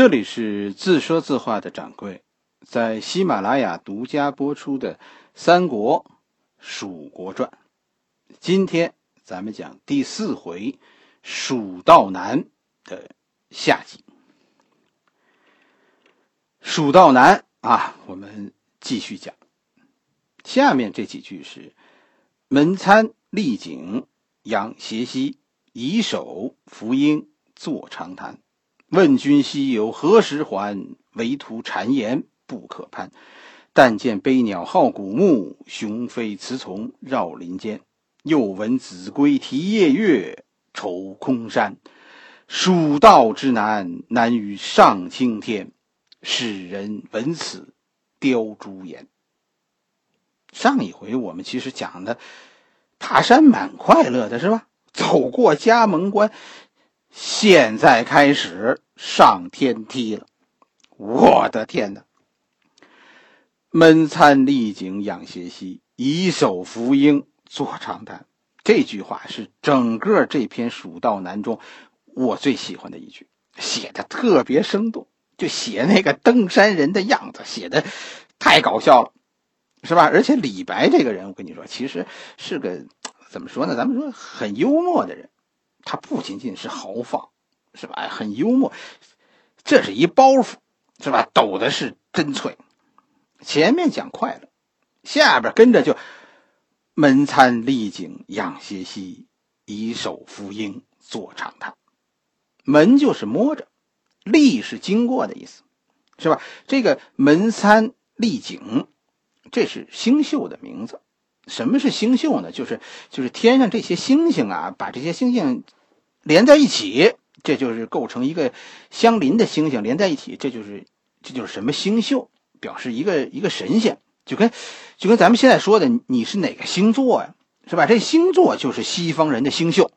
这里是自说自话的掌柜，在喜马拉雅独家播出的《三国·蜀国传》，今天咱们讲第四回“蜀道难”的下集。蜀道难啊，我们继续讲。下面这几句是：门参立井，养斜溪，以手扶鹰，坐长谈。问君西游何时还？唯图谗言不可攀。但见悲鸟号古木，雄飞雌从绕林间。又闻子规啼夜月，愁空山。蜀道之难，难于上青天。使人闻此凋朱颜。上一回我们其实讲的爬山蛮快乐的，是吧？走过家门关。现在开始上天梯了，我的天哪！闷餐丽景养斜溪，以手扶鹰坐长谈。这句话是整个这篇《蜀道难》中我最喜欢的一句，写的特别生动，就写那个登山人的样子，写的太搞笑了，是吧？而且李白这个人，我跟你说，其实是个怎么说呢？咱们说很幽默的人。他不仅仅是豪放，是吧？很幽默，这是一包袱，是吧？抖的是真脆。前面讲快乐，下边跟着就门参丽景养斜溪，以手扶鹰坐长叹。门就是摸着，丽是经过的意思，是吧？这个门参丽景，这是星宿的名字。什么是星宿呢？就是就是天上这些星星啊，把这些星星连在一起，这就是构成一个相邻的星星连在一起，这就是这就是什么星宿，表示一个一个神仙，就跟就跟咱们现在说的你是哪个星座呀，是吧？这星座就是西方人的星宿，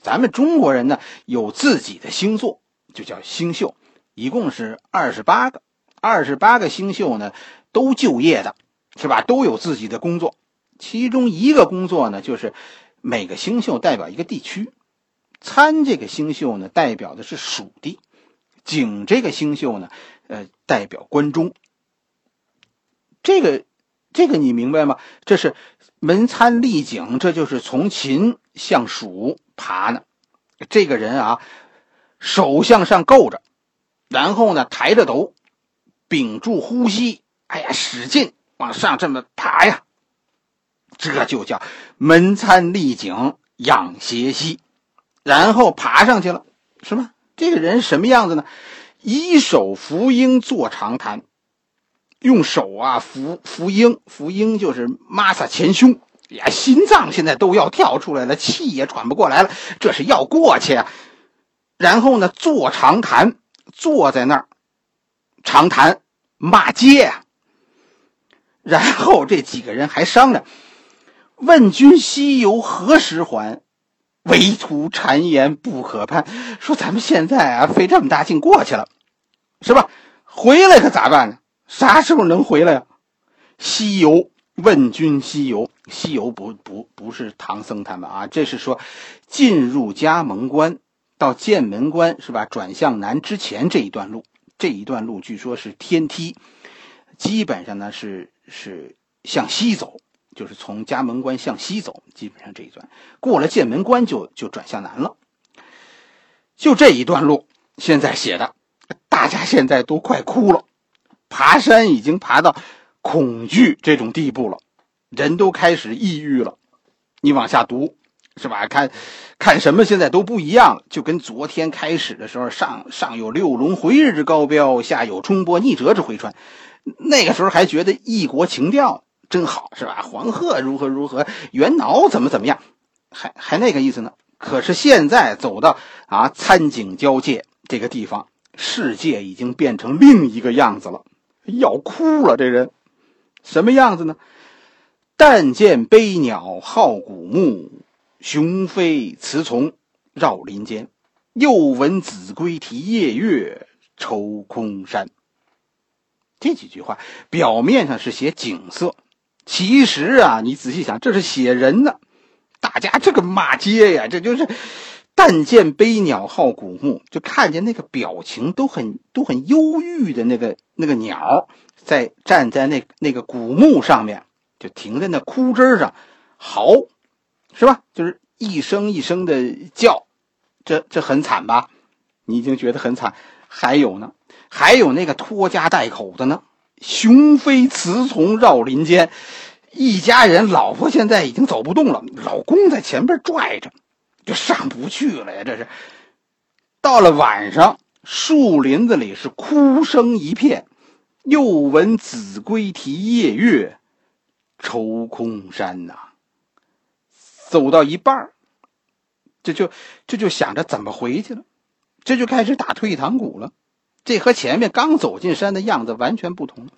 咱们中国人呢有自己的星座，就叫星宿，一共是二十八个，二十八个星宿呢都就业的，是吧？都有自己的工作。其中一个工作呢，就是每个星宿代表一个地区。参这个星宿呢，代表的是蜀地；景这个星宿呢，呃，代表关中。这个，这个你明白吗？这是门参立景，这就是从秦向蜀爬呢。这个人啊，手向上够着，然后呢，抬着头，屏住呼吸，哎呀，使劲往上这么爬呀。这就叫门参立井养斜息，然后爬上去了，是吧？这个人什么样子呢？一手扶鹰坐长谈，用手啊扶扶鹰，扶鹰就是抹擦前胸，呀，心脏现在都要跳出来了，气也喘不过来了，这是要过去啊。然后呢，坐长谈，坐在那儿长谈骂街啊。然后这几个人还商量。问君西游何时还？唯图谗言不可攀。说咱们现在啊，费这么大劲过去了，是吧？回来可咋办呢？啥时候能回来呀？西游，问君西游，西游不不不是唐僧他们啊，这是说进入嘉门关到剑门关是吧？转向南之前这一段路，这一段路据说是天梯，基本上呢是是向西走。就是从家门关向西走，基本上这一段过了剑门关就就转向南了。就这一段路，现在写的，大家现在都快哭了。爬山已经爬到恐惧这种地步了，人都开始抑郁了。你往下读，是吧？看，看什么现在都不一样了，就跟昨天开始的时候，上上有六龙回日之高标，下有冲波逆折之回川。那个时候还觉得异国情调。真好是吧？黄鹤如何如何，元挠怎么怎么样，还还那个意思呢？可是现在走到啊参景交界这个地方，世界已经变成另一个样子了，要哭了。这人什么样子呢？但见悲鸟号古木，雄飞雌从绕林间。又闻子规啼夜月，愁空山。这几句话表面上是写景色。其实啊，你仔细想，这是写人呢。大家这个骂街呀，这就是但见悲鸟号古木，就看见那个表情都很都很忧郁的那个那个鸟，在站在那那个古木上面，就停在那枯枝上，嚎，是吧？就是一声一声的叫，这这很惨吧？你已经觉得很惨，还有呢，还有那个拖家带口的呢，雄飞雌从绕林间，一家人，老婆现在已经走不动了，老公在前边拽着。就上不去了呀！这是到了晚上，树林子里是哭声一片，又闻子规啼夜月，愁空山呐。走到一半这就这就想着怎么回去了，这就开始打退堂鼓了。这和前面刚走进山的样子完全不同。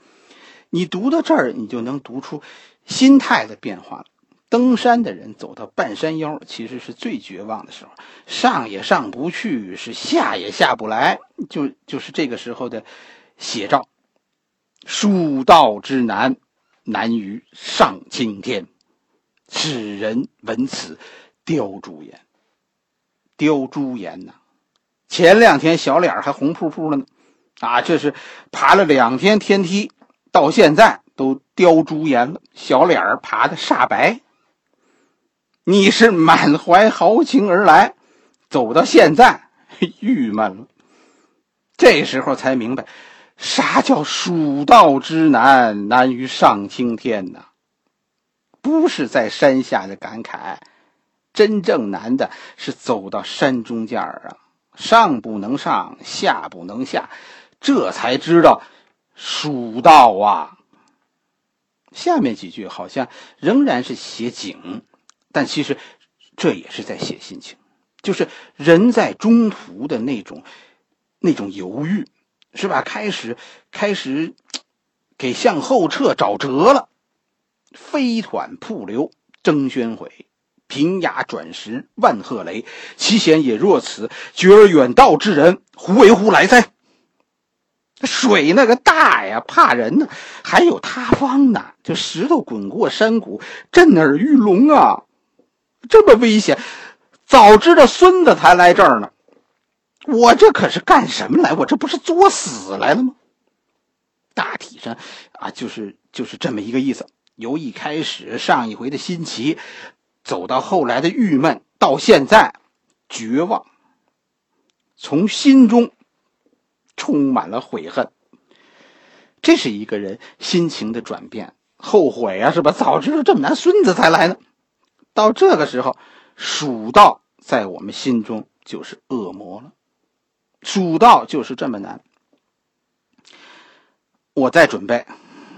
你读到这儿，你就能读出心态的变化了。登山的人走到半山腰，其实是最绝望的时候，上也上不去，是下也下不来，就就是这个时候的写照。蜀道之难，难于上青天。使人闻此，凋朱颜。凋朱颜呐，前两天小脸还红扑扑的呢，啊，这是爬了两天天梯，到现在都凋朱颜了，小脸儿爬的煞白。你是满怀豪情而来，走到现在郁闷了。这时候才明白，啥叫蜀道之难，难于上青天呐？不是在山下的感慨，真正难的是走到山中间儿啊，上不能上，下不能下，这才知道蜀道啊。下面几句好像仍然是写景。但其实，这也是在写心情，就是人在中途的那种、那种犹豫，是吧？开始开始给向后撤找辙了。飞湍瀑流争喧毁，平崖转石万壑雷。其险也若此，绝而远道之人，胡为乎来哉？水那个大呀，怕人呢，还有塌方呢。这石头滚过山谷，震耳欲聋啊！这么危险，早知道孙子才来这儿呢。我这可是干什么来？我这不是作死来了吗？大体上啊，就是就是这么一个意思。由一开始上一回的新奇，走到后来的郁闷，到现在绝望，从心中充满了悔恨。这是一个人心情的转变，后悔啊，是吧？早知道这么难，孙子才来呢。到这个时候，蜀道在我们心中就是恶魔了。蜀道就是这么难。我在准备，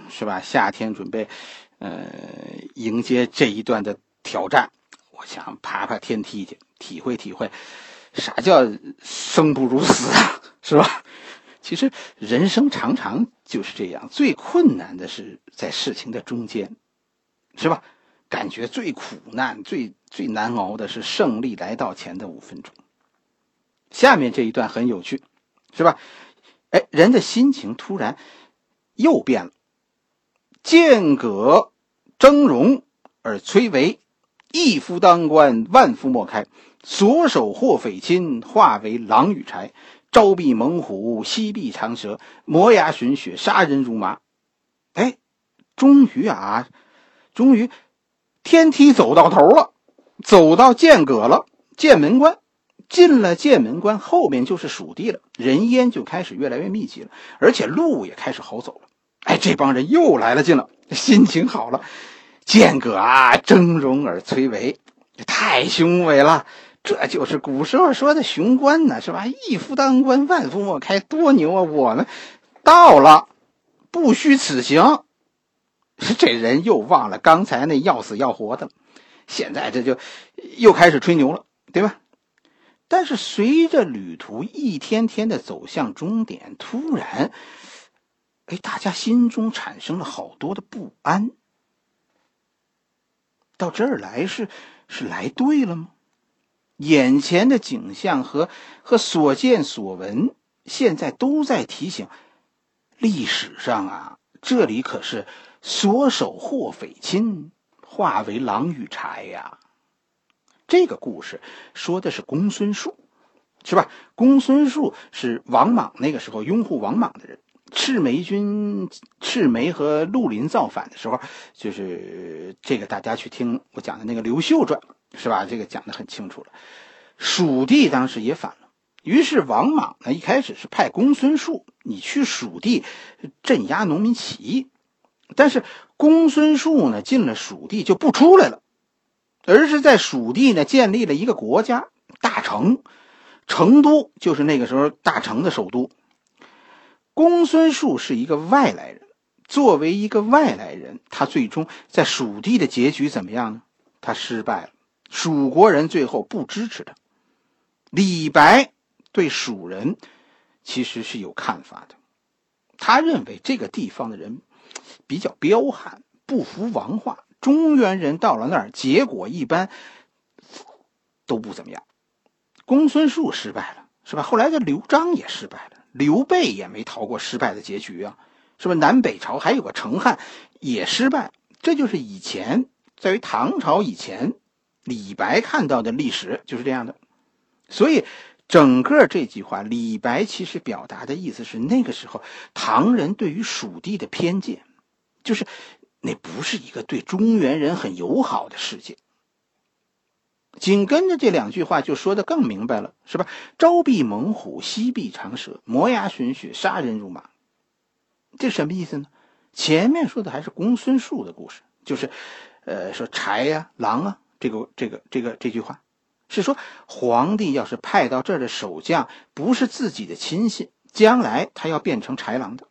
是吧？夏天准备，呃，迎接这一段的挑战。我想爬爬天梯去，体会体会，啥叫生不如死啊，是吧？其实人生常常就是这样，最困难的是在事情的中间，是吧？感觉最苦难、最最难熬的是胜利来到前的五分钟。下面这一段很有趣，是吧？哎，人的心情突然又变了。剑戈峥嵘而崔嵬，一夫当关，万夫莫开。所守或匪亲，化为狼与豺。朝避猛虎，夕避长蛇，磨牙吮血，杀人如麻。哎，终于啊，终于。天梯走到头了，走到剑阁了，剑门关，进了剑门关，后面就是蜀地了，人烟就开始越来越密集了，而且路也开始好走了。哎，这帮人又来了劲了，心情好了。剑阁啊，峥嵘而崔嵬，太雄伟了，这就是古时候说的雄关呢，是吧？一夫当关，万夫莫开，多牛啊！我们到了，不虚此行。这人又忘了刚才那要死要活的，现在这就又开始吹牛了，对吧？但是随着旅途一天天的走向终点，突然，哎，大家心中产生了好多的不安。到这儿来是是来对了吗？眼前的景象和和所见所闻，现在都在提醒：历史上啊，这里可是。所守或匪侵，化为狼与豺呀！这个故事说的是公孙述，是吧？公孙述是王莽那个时候拥护王莽的人。赤眉军赤眉和绿林造反的时候，就是这个大家去听我讲的那个《刘秀传》，是吧？这个讲的很清楚了。蜀地当时也反了，于是王莽呢一开始是派公孙述你去蜀地镇压农民起义，但是公孙述呢进了蜀地就不出来了，而是在蜀地呢建立了一个国家大成，成都就是那个时候大成的首都。公孙述是一个外来人，作为一个外来人，他最终在蜀地的结局怎么样呢？他失败了，蜀国人最后不支持他。李白对蜀人其实是有看法的，他认为这个地方的人比较彪悍，不服王化。中原人到了那儿，结果一般都不怎么样。公孙述失败了，是吧？后来的刘璋也失败了。刘备也没逃过失败的结局啊，是不是？南北朝还有个成汉也失败，这就是以前在于唐朝以前，李白看到的历史就是这样的。所以，整个这句话，李白其实表达的意思是，那个时候唐人对于蜀地的偏见，就是那不是一个对中原人很友好的世界。紧跟着这两句话就说的更明白了，是吧？朝避猛虎，夕避长蛇，磨牙寻血，杀人如麻。这什么意思呢？前面说的还是公孙述的故事，就是，呃，说豺呀、狼啊，这个、这个、这个这句话，是说皇帝要是派到这儿的守将不是自己的亲信，将来他要变成豺狼的。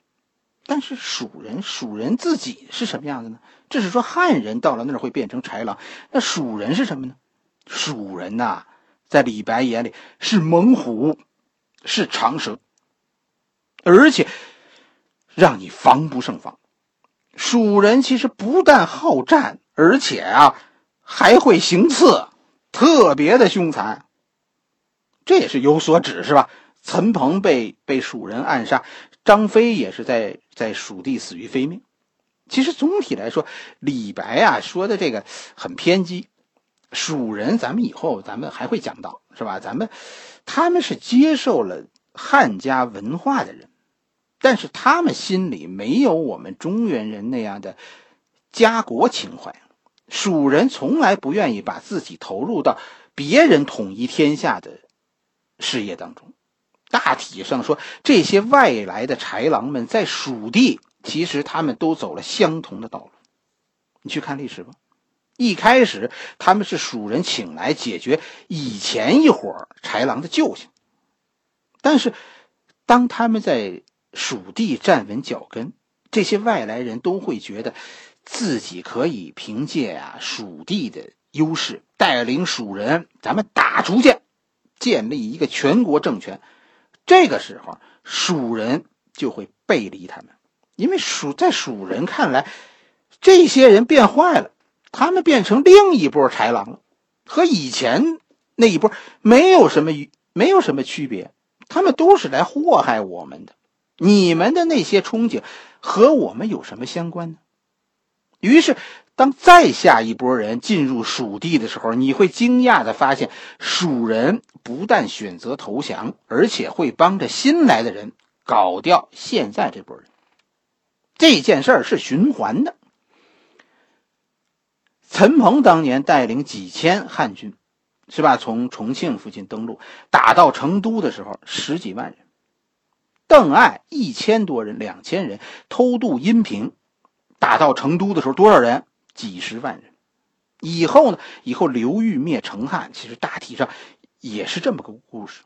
但是蜀人，蜀人自己是什么样的呢？这是说汉人到了那儿会变成豺狼，那蜀人是什么呢？蜀人呐，在李白眼里是猛虎，是长蛇，而且让你防不胜防。蜀人其实不但好战，而且啊还会行刺，特别的凶残。这也是有所指，是吧？陈鹏被被蜀人暗杀，张飞也是在在蜀地死于非命。其实总体来说，李白啊说的这个很偏激。蜀人，咱们以后咱们还会讲到，是吧？咱们他们是接受了汉家文化的人，但是他们心里没有我们中原人那样的家国情怀。蜀人从来不愿意把自己投入到别人统一天下的事业当中。大体上说，这些外来的豺狼们在蜀地，其实他们都走了相同的道路。你去看历史吧。一开始，他们是蜀人请来解决以前一伙豺狼的救星。但是，当他们在蜀地站稳脚跟，这些外来人都会觉得，自己可以凭借啊蜀地的优势，带领蜀人，咱们打出去，建立一个全国政权。这个时候，蜀人就会背离他们，因为蜀在蜀人看来，这些人变坏了。他们变成另一波豺狼了，和以前那一波没有什么没有什么区别，他们都是来祸害我们的。你们的那些憧憬和我们有什么相关呢？于是，当再下一波人进入蜀地的时候，你会惊讶的发现，蜀人不但选择投降，而且会帮着新来的人搞掉现在这波人。这件事儿是循环的。陈鹏当年带领几千汉军，是吧？从重庆附近登陆，打到成都的时候，十几万人。邓艾一千多人，两千人偷渡阴平，打到成都的时候，多少人？几十万人。以后呢？以后刘裕灭成汉，其实大体上也是这么个故事。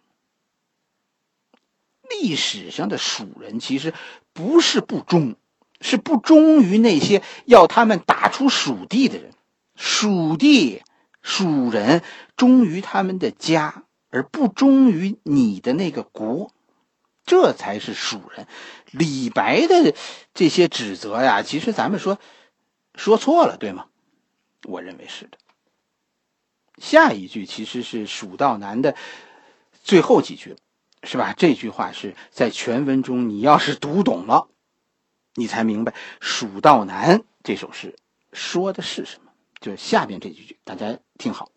历史上的蜀人其实不是不忠，是不忠于那些要他们打出蜀地的人。蜀地，蜀人忠于他们的家，而不忠于你的那个国，这才是蜀人。李白的这些指责呀，其实咱们说说错了，对吗？我认为是的。下一句其实是《蜀道难》的最后几句，是吧？这句话是在全文中，你要是读懂了，你才明白《蜀道难》这首诗说的是什么。就是下边这几句，大家听好。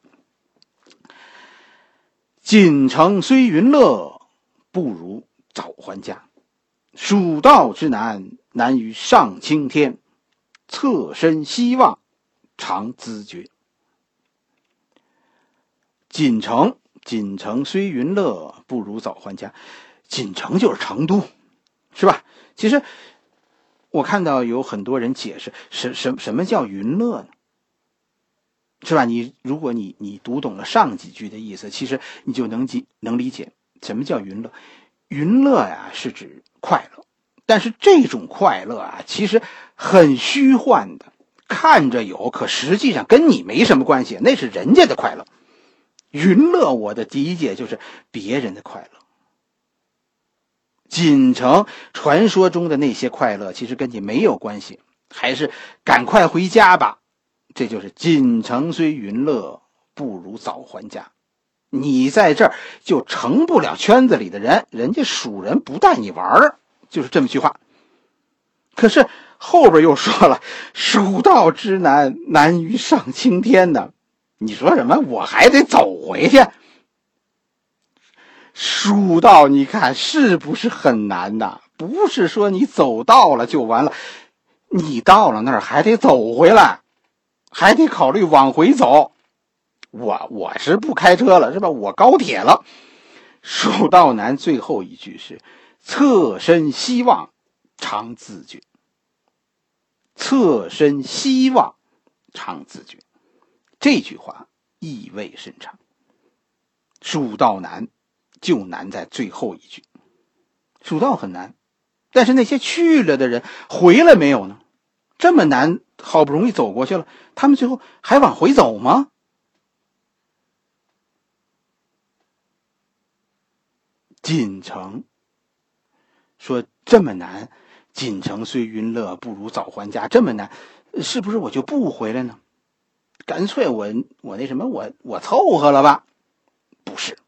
锦城虽云乐，不如早还家。蜀道之难，难于上青天。侧身西望，常自觉。锦城，锦城虽云乐，不如早还家。锦城就是成都，是吧？其实我看到有很多人解释，什什什么叫云乐呢？是吧？你如果你你读懂了上几句的意思，其实你就能记能理解什么叫云乐。云乐呀，是指快乐，但是这种快乐啊，其实很虚幻的，看着有，可实际上跟你没什么关系，那是人家的快乐。云乐，我的理解就是别人的快乐。锦城传说中的那些快乐，其实跟你没有关系，还是赶快回家吧。这就是锦城虽云乐，不如早还家。你在这儿就成不了圈子里的人，人家蜀人不带你玩儿，就是这么句话。可是后边又说了，蜀道之难，难于上青天呢。你说什么？我还得走回去。蜀道，你看是不是很难呐？不是说你走到了就完了，你到了那儿还得走回来。还得考虑往回走，我我是不开车了，是吧？我高铁了。蜀道难，最后一句是“侧身西望，常自觉”。侧身西望，常自觉，这句话意味深长。蜀道难，就难在最后一句。蜀道很难，但是那些去了的人回来没有呢？这么难。好不容易走过去了，他们最后还往回走吗？锦城说：“这么难，锦城虽云乐，不如早还家。这么难，是不是我就不回来呢？干脆我我那什么，我我凑合了吧？不是。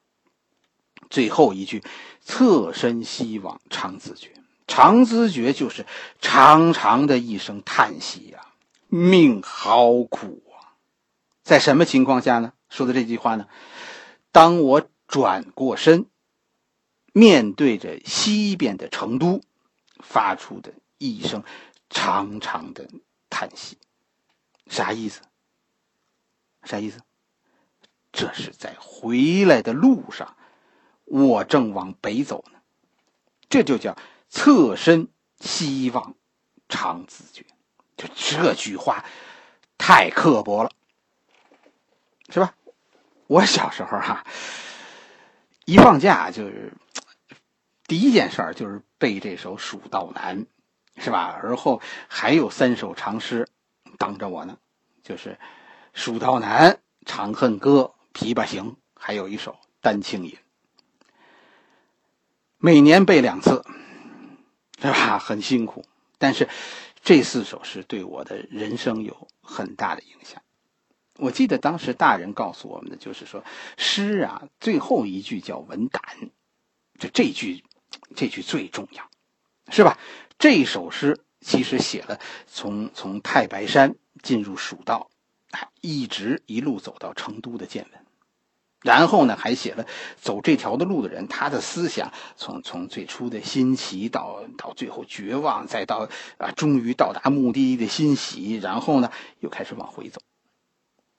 最后一句，侧身西望，长自觉。长自觉就是长长的一声叹息呀。”命好苦啊！在什么情况下呢？说的这句话呢？当我转过身，面对着西边的成都，发出的一声长长的叹息，啥意思？啥意思？这是在回来的路上，我正往北走呢。这就叫侧身西望，长自觉。就这句话，太刻薄了，是吧？我小时候哈，一放假就是第一件事儿就是背这首《蜀道难》，是吧？而后还有三首长诗等着我呢，就是《蜀道难》《长恨歌》《琵琶行》，还有一首《丹青引》，每年背两次，是吧？很辛苦，但是。这四首诗对我的人生有很大的影响。我记得当时大人告诉我们的就是说，诗啊，最后一句叫文胆，就这句，这句最重要，是吧？这首诗其实写了从从太白山进入蜀道，一直一路走到成都的见闻。然后呢，还写了走这条的路的人，他的思想从从最初的新奇到到最后绝望，再到啊，终于到达目的地的欣喜，然后呢，又开始往回走。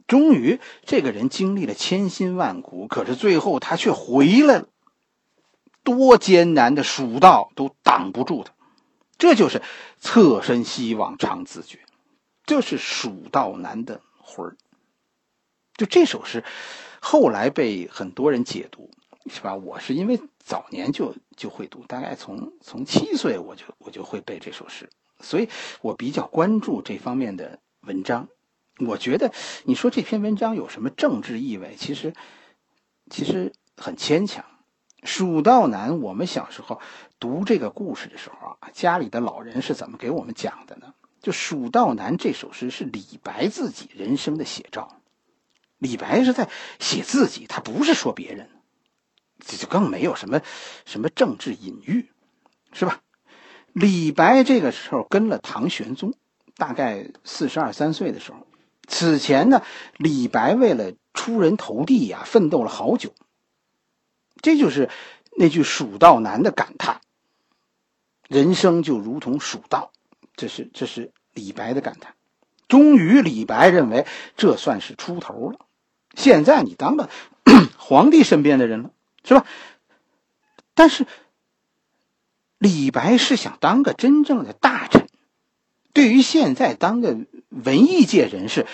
终于，这个人经历了千辛万苦，可是最后他却回来了。多艰难的蜀道都挡不住他，这就是侧身西望常自觉，这是蜀道难的魂儿。就这首诗。后来被很多人解读，是吧？我是因为早年就就会读，大概从从七岁我就我就会背这首诗，所以我比较关注这方面的文章。我觉得你说这篇文章有什么政治意味？其实其实很牵强。蜀道难，我们小时候读这个故事的时候啊，家里的老人是怎么给我们讲的呢？就蜀道难这首诗是李白自己人生的写照。李白是在写自己，他不是说别人，这就更没有什么什么政治隐喻，是吧？李白这个时候跟了唐玄宗，大概四十二三岁的时候。此前呢，李白为了出人头地呀，奋斗了好久。这就是那句“蜀道难”的感叹。人生就如同蜀道，这是这是李白的感叹。终于，李白认为这算是出头了。现在你当了 皇帝身边的人了，是吧？但是，李白是想当个真正的大臣。对于现在当个文艺界人士，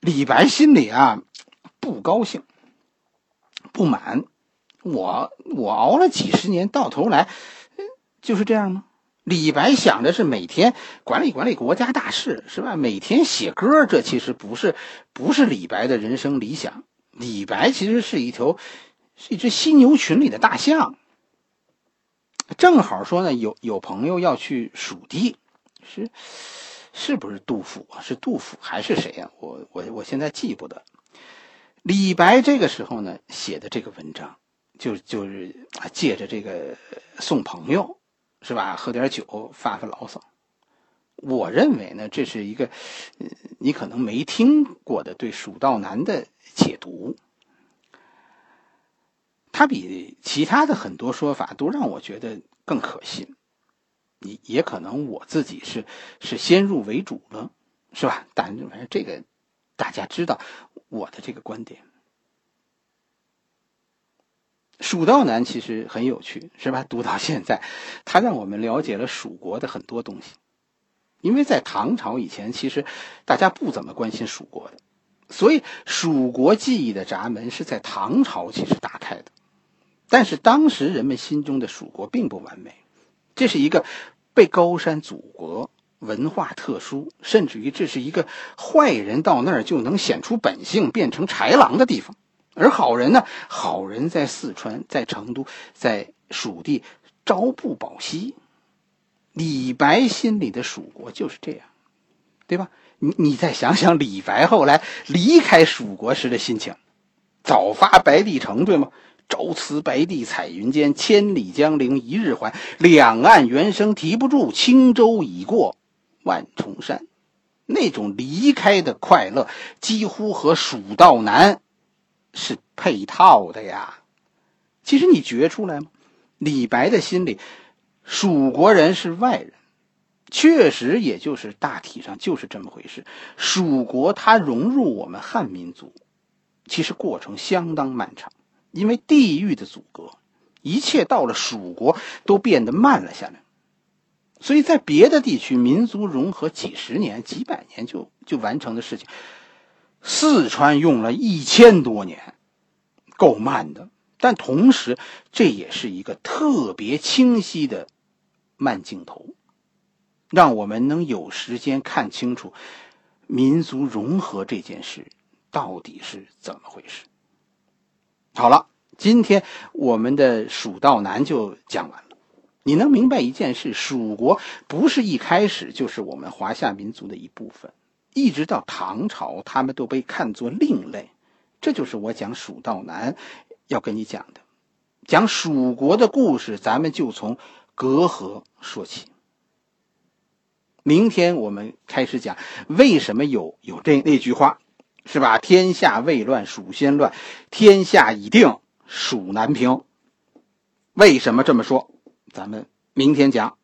李白心里啊不高兴、不满。我我熬了几十年，到头来就是这样吗？李白想的是每天管理管理国家大事，是吧？每天写歌，这其实不是不是李白的人生理想。李白其实是一头是一只犀牛群里的大象。正好说呢，有有朋友要去蜀地，是是不是杜甫啊？是杜甫还是谁呀？我我我现在记不得。李白这个时候呢写的这个文章，就就是借着这个送朋友。是吧？喝点酒发发牢骚。我认为呢，这是一个你可能没听过的对《蜀道难》的解读。它比其他的很多说法都让我觉得更可信。也也可能我自己是是先入为主了，是吧？但反正这个大家知道我的这个观点。《蜀道难》其实很有趣，是吧？读到现在，它让我们了解了蜀国的很多东西。因为在唐朝以前，其实大家不怎么关心蜀国的，所以蜀国记忆的闸门是在唐朝其实打开的。但是当时人们心中的蜀国并不完美，这是一个被高山阻隔、文化特殊，甚至于这是一个坏人到那儿就能显出本性，变成豺狼的地方。而好人呢？好人在四川，在成都，在蜀地朝不保夕。李白心里的蜀国就是这样，对吧？你你再想想李白后来离开蜀国时的心情，早发白帝城，对吗？朝辞白帝彩云间，千里江陵一日还。两岸猿声啼不住，轻舟已过万重山。那种离开的快乐，几乎和蜀道难。是配套的呀，其实你觉出来吗？李白的心里，蜀国人是外人，确实也就是大体上就是这么回事。蜀国它融入我们汉民族，其实过程相当漫长，因为地域的阻隔，一切到了蜀国都变得慢了下来。所以在别的地区，民族融合几十年、几百年就就完成的事情。四川用了一千多年，够慢的，但同时这也是一个特别清晰的慢镜头，让我们能有时间看清楚民族融合这件事到底是怎么回事。好了，今天我们的蜀道难就讲完了。你能明白一件事：蜀国不是一开始就是我们华夏民族的一部分。一直到唐朝，他们都被看作另类，这就是我讲《蜀道难》要跟你讲的。讲蜀国的故事，咱们就从隔阂说起。明天我们开始讲为什么有有这那句话，是吧？天下未乱，蜀先乱；天下已定，蜀难平。为什么这么说？咱们明天讲。